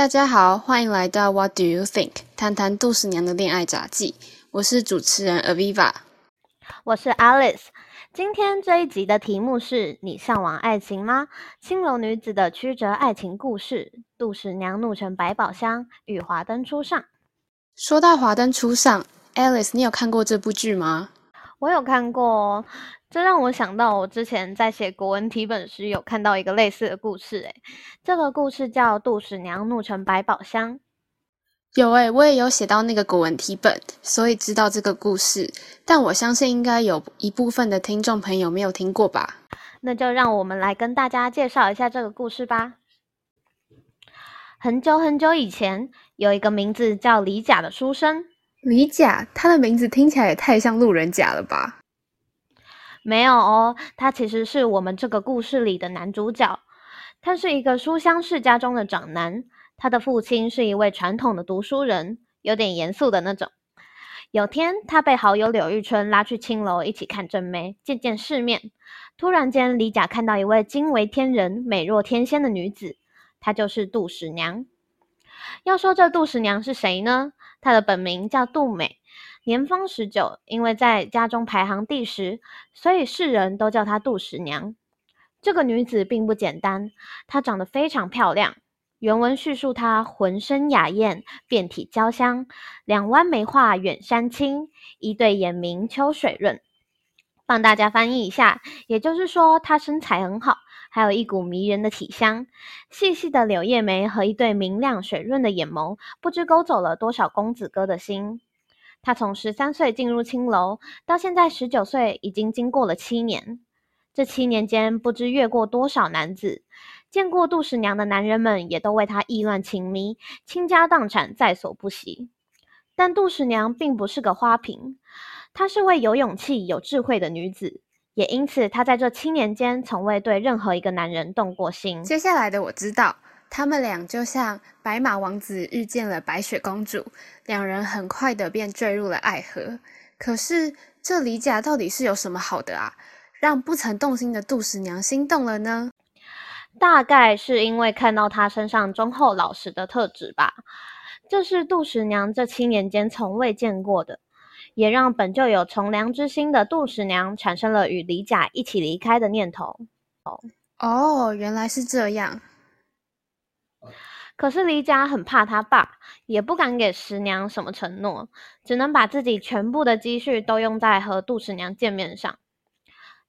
大家好，欢迎来到 What Do You Think？谈谈杜十娘的恋爱杂记。我是主持人 Aviva，我是 Alice。今天这一集的题目是你向往爱情吗？青楼女子的曲折爱情故事。杜十娘怒沉百宝箱，与华灯初上。说到华灯初上，Alice，你有看过这部剧吗？我有看过，这让我想到我之前在写国文题本时有看到一个类似的故事。诶，这个故事叫《杜十娘怒沉百宝箱》。有诶，我也有写到那个古文题本，所以知道这个故事。但我相信应该有一部分的听众朋友没有听过吧？那就让我们来跟大家介绍一下这个故事吧。很久很久以前，有一个名字叫李甲的书生。李甲，他的名字听起来也太像路人甲了吧？没有哦，他其实是我们这个故事里的男主角。他是一个书香世家中的长男，他的父亲是一位传统的读书人，有点严肃的那种。有天，他被好友柳玉春拉去青楼一起看正妹，见见世面。突然间，李甲看到一位惊为天人、美若天仙的女子，她就是杜十娘。要说这杜十娘是谁呢？她的本名叫杜美，年方十九，因为在家中排行第十，所以世人都叫她杜十娘。这个女子并不简单，她长得非常漂亮。原文叙述她浑身雅艳，遍体娇香，两弯眉画远山青，一对眼明秋水润。帮大家翻译一下，也就是说她身材很好。还有一股迷人的体香，细细的柳叶眉和一对明亮水润的眼眸，不知勾走了多少公子哥的心。他从十三岁进入青楼，到现在十九岁，已经经过了七年。这七年间，不知越过多少男子，见过杜十娘的男人们，也都为她意乱情迷，倾家荡产在所不惜。但杜十娘并不是个花瓶，她是位有勇气、有智慧的女子。也因此，她在这七年间从未对任何一个男人动过心。接下来的我知道，他们俩就像白马王子遇见了白雪公主，两人很快的便坠入了爱河。可是这李甲到底是有什么好的啊，让不曾动心的杜十娘心动了呢？大概是因为看到他身上忠厚老实的特质吧，这是杜十娘这七年间从未见过的。也让本就有从良之心的杜十娘产生了与李甲一起离开的念头。哦哦，原来是这样。可是李甲很怕他爸，也不敢给十娘什么承诺，只能把自己全部的积蓄都用在和杜十娘见面上。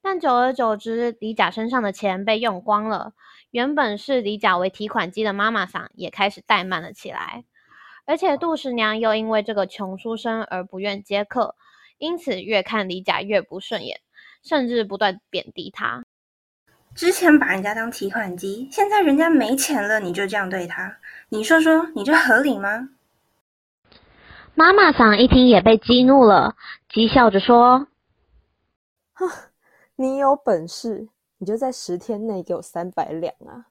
但久而久之，李甲身上的钱被用光了，原本视李甲为提款机的妈妈桑也开始怠慢了起来。而且杜十娘又因为这个穷书生而不愿接客，因此越看李甲越不顺眼，甚至不断贬低他。之前把人家当提款机，现在人家没钱了，你就这样对他？你说说，你这合理吗？妈妈桑一听也被激怒了，讥笑着说：“哼，你有本事，你就在十天内给我三百两啊！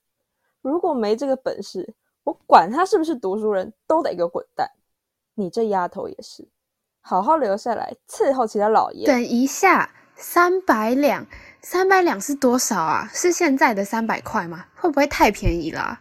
如果没这个本事。”我管他是不是读书人，都得给我滚蛋！你这丫头也是，好好留下来伺候其他老爷。等一下，三百两，三百两是多少啊？是现在的三百块吗？会不会太便宜了？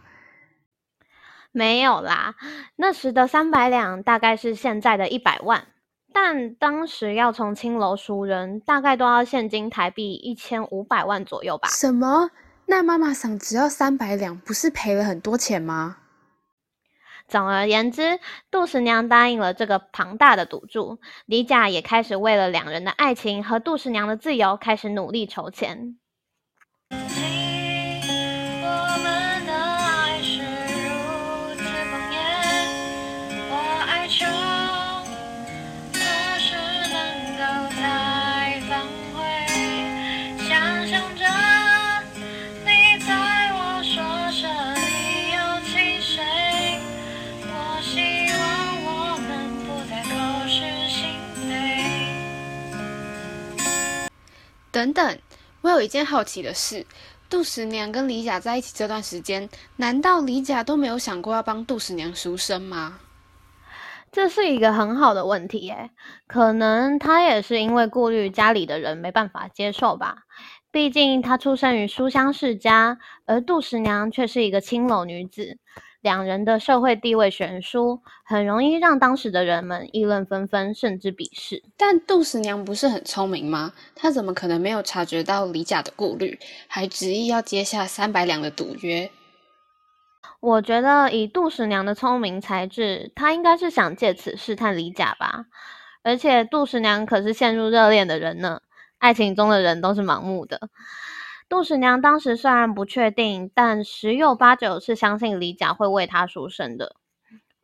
没有啦，那时的三百两大概是现在的一百万，但当时要从青楼赎人，大概都要现金台币一千五百万左右吧？什么？那妈妈桑只要三百两，不是赔了很多钱吗？总而言之，杜十娘答应了这个庞大的赌注，李甲也开始为了两人的爱情和杜十娘的自由，开始努力筹钱。等等，我有一件好奇的事：杜十娘跟李甲在一起这段时间，难道李甲都没有想过要帮杜十娘赎身吗？这是一个很好的问题耶，可能他也是因为顾虑家里的人没办法接受吧。毕竟他出生于书香世家，而杜十娘却是一个青楼女子，两人的社会地位悬殊，很容易让当时的人们议论纷纷，甚至鄙视。但杜十娘不是很聪明吗？她怎么可能没有察觉到李甲的顾虑，还执意要接下三百两的赌约？我觉得以杜十娘的聪明才智，她应该是想借此试探李甲吧。而且杜十娘可是陷入热恋的人呢，爱情中的人都是盲目的。杜十娘当时虽然不确定，但十有八九是相信李甲会为她赎身的。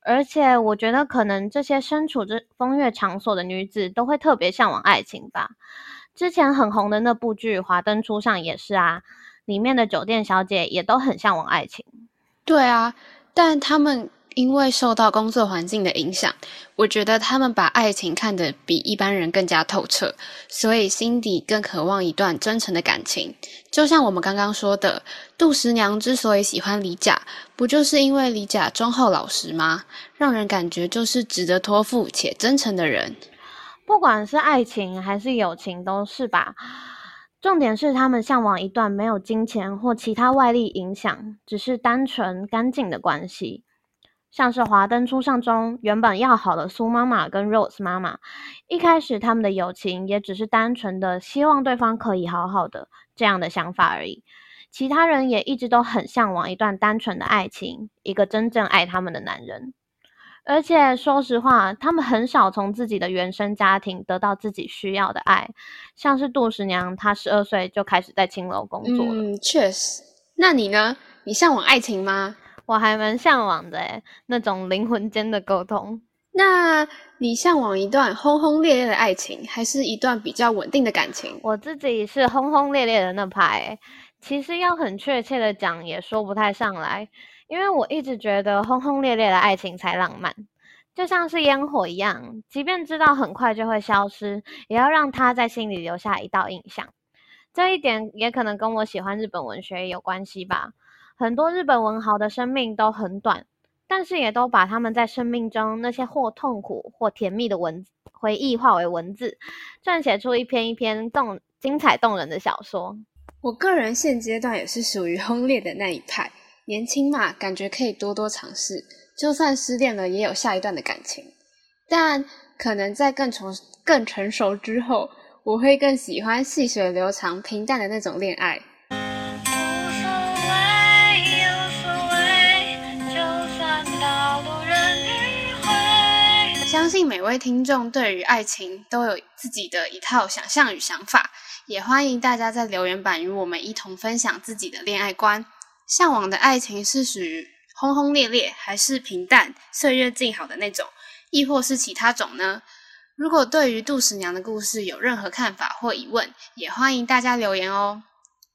而且我觉得，可能这些身处这风月场所的女子都会特别向往爱情吧。之前很红的那部剧《华灯初上》也是啊，里面的酒店小姐也都很向往爱情。对啊，但他们因为受到工作环境的影响，我觉得他们把爱情看得比一般人更加透彻，所以心底更渴望一段真诚的感情。就像我们刚刚说的，杜十娘之所以喜欢李甲，不就是因为李甲忠厚老实吗？让人感觉就是值得托付且真诚的人。不管是爱情还是友情，都是吧。重点是他们向往一段没有金钱或其他外力影响，只是单纯干净的关系。像是《华灯初上》中原本要好的苏妈妈跟 Rose 妈妈，一开始他们的友情也只是单纯的希望对方可以好好的这样的想法而已。其他人也一直都很向往一段单纯的爱情，一个真正爱他们的男人。而且说实话，他们很少从自己的原生家庭得到自己需要的爱，像是杜十娘，她十二岁就开始在青楼工作了。嗯，确实。那你呢？你向往爱情吗？我还蛮向往的诶那种灵魂间的沟通。那你向往一段轰轰烈烈的爱情，还是一段比较稳定的感情？我自己是轰轰烈烈的那派，其实要很确切的讲，也说不太上来。因为我一直觉得轰轰烈烈的爱情才浪漫，就像是烟火一样，即便知道很快就会消失，也要让它在心里留下一道印象。这一点也可能跟我喜欢日本文学有关系吧。很多日本文豪的生命都很短，但是也都把他们在生命中那些或痛苦或甜蜜的文回忆化为文字，撰写出一篇一篇动精彩动人的小说。我个人现阶段也是属于轰烈的那一派。年轻嘛，感觉可以多多尝试，就算失恋了，也有下一段的感情。但可能在更成更成熟之后，我会更喜欢细水流长、平淡的那种恋爱。相信每位听众对于爱情都有自己的一套想象与想法，也欢迎大家在留言板与我们一同分享自己的恋爱观。向往的爱情是属于轰轰烈烈，还是平淡、岁月静好的那种，亦或是其他种呢？如果对于杜十娘的故事有任何看法或疑问，也欢迎大家留言哦。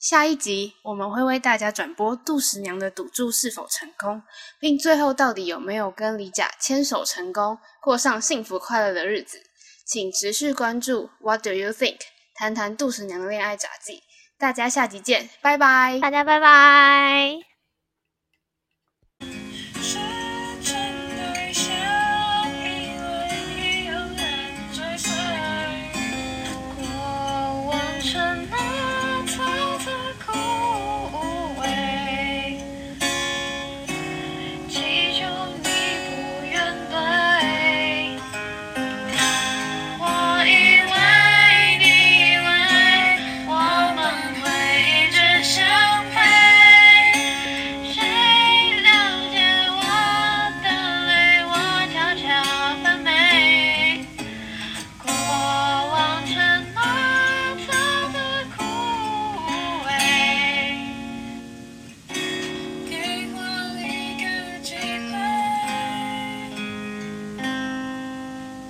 下一集我们会为大家转播杜十娘的赌注是否成功，并最后到底有没有跟李甲牵手成功，过上幸福快乐的日子。请持续关注 What do you think？谈谈杜十娘的恋爱杂技。大家下集见，拜拜！大家拜拜。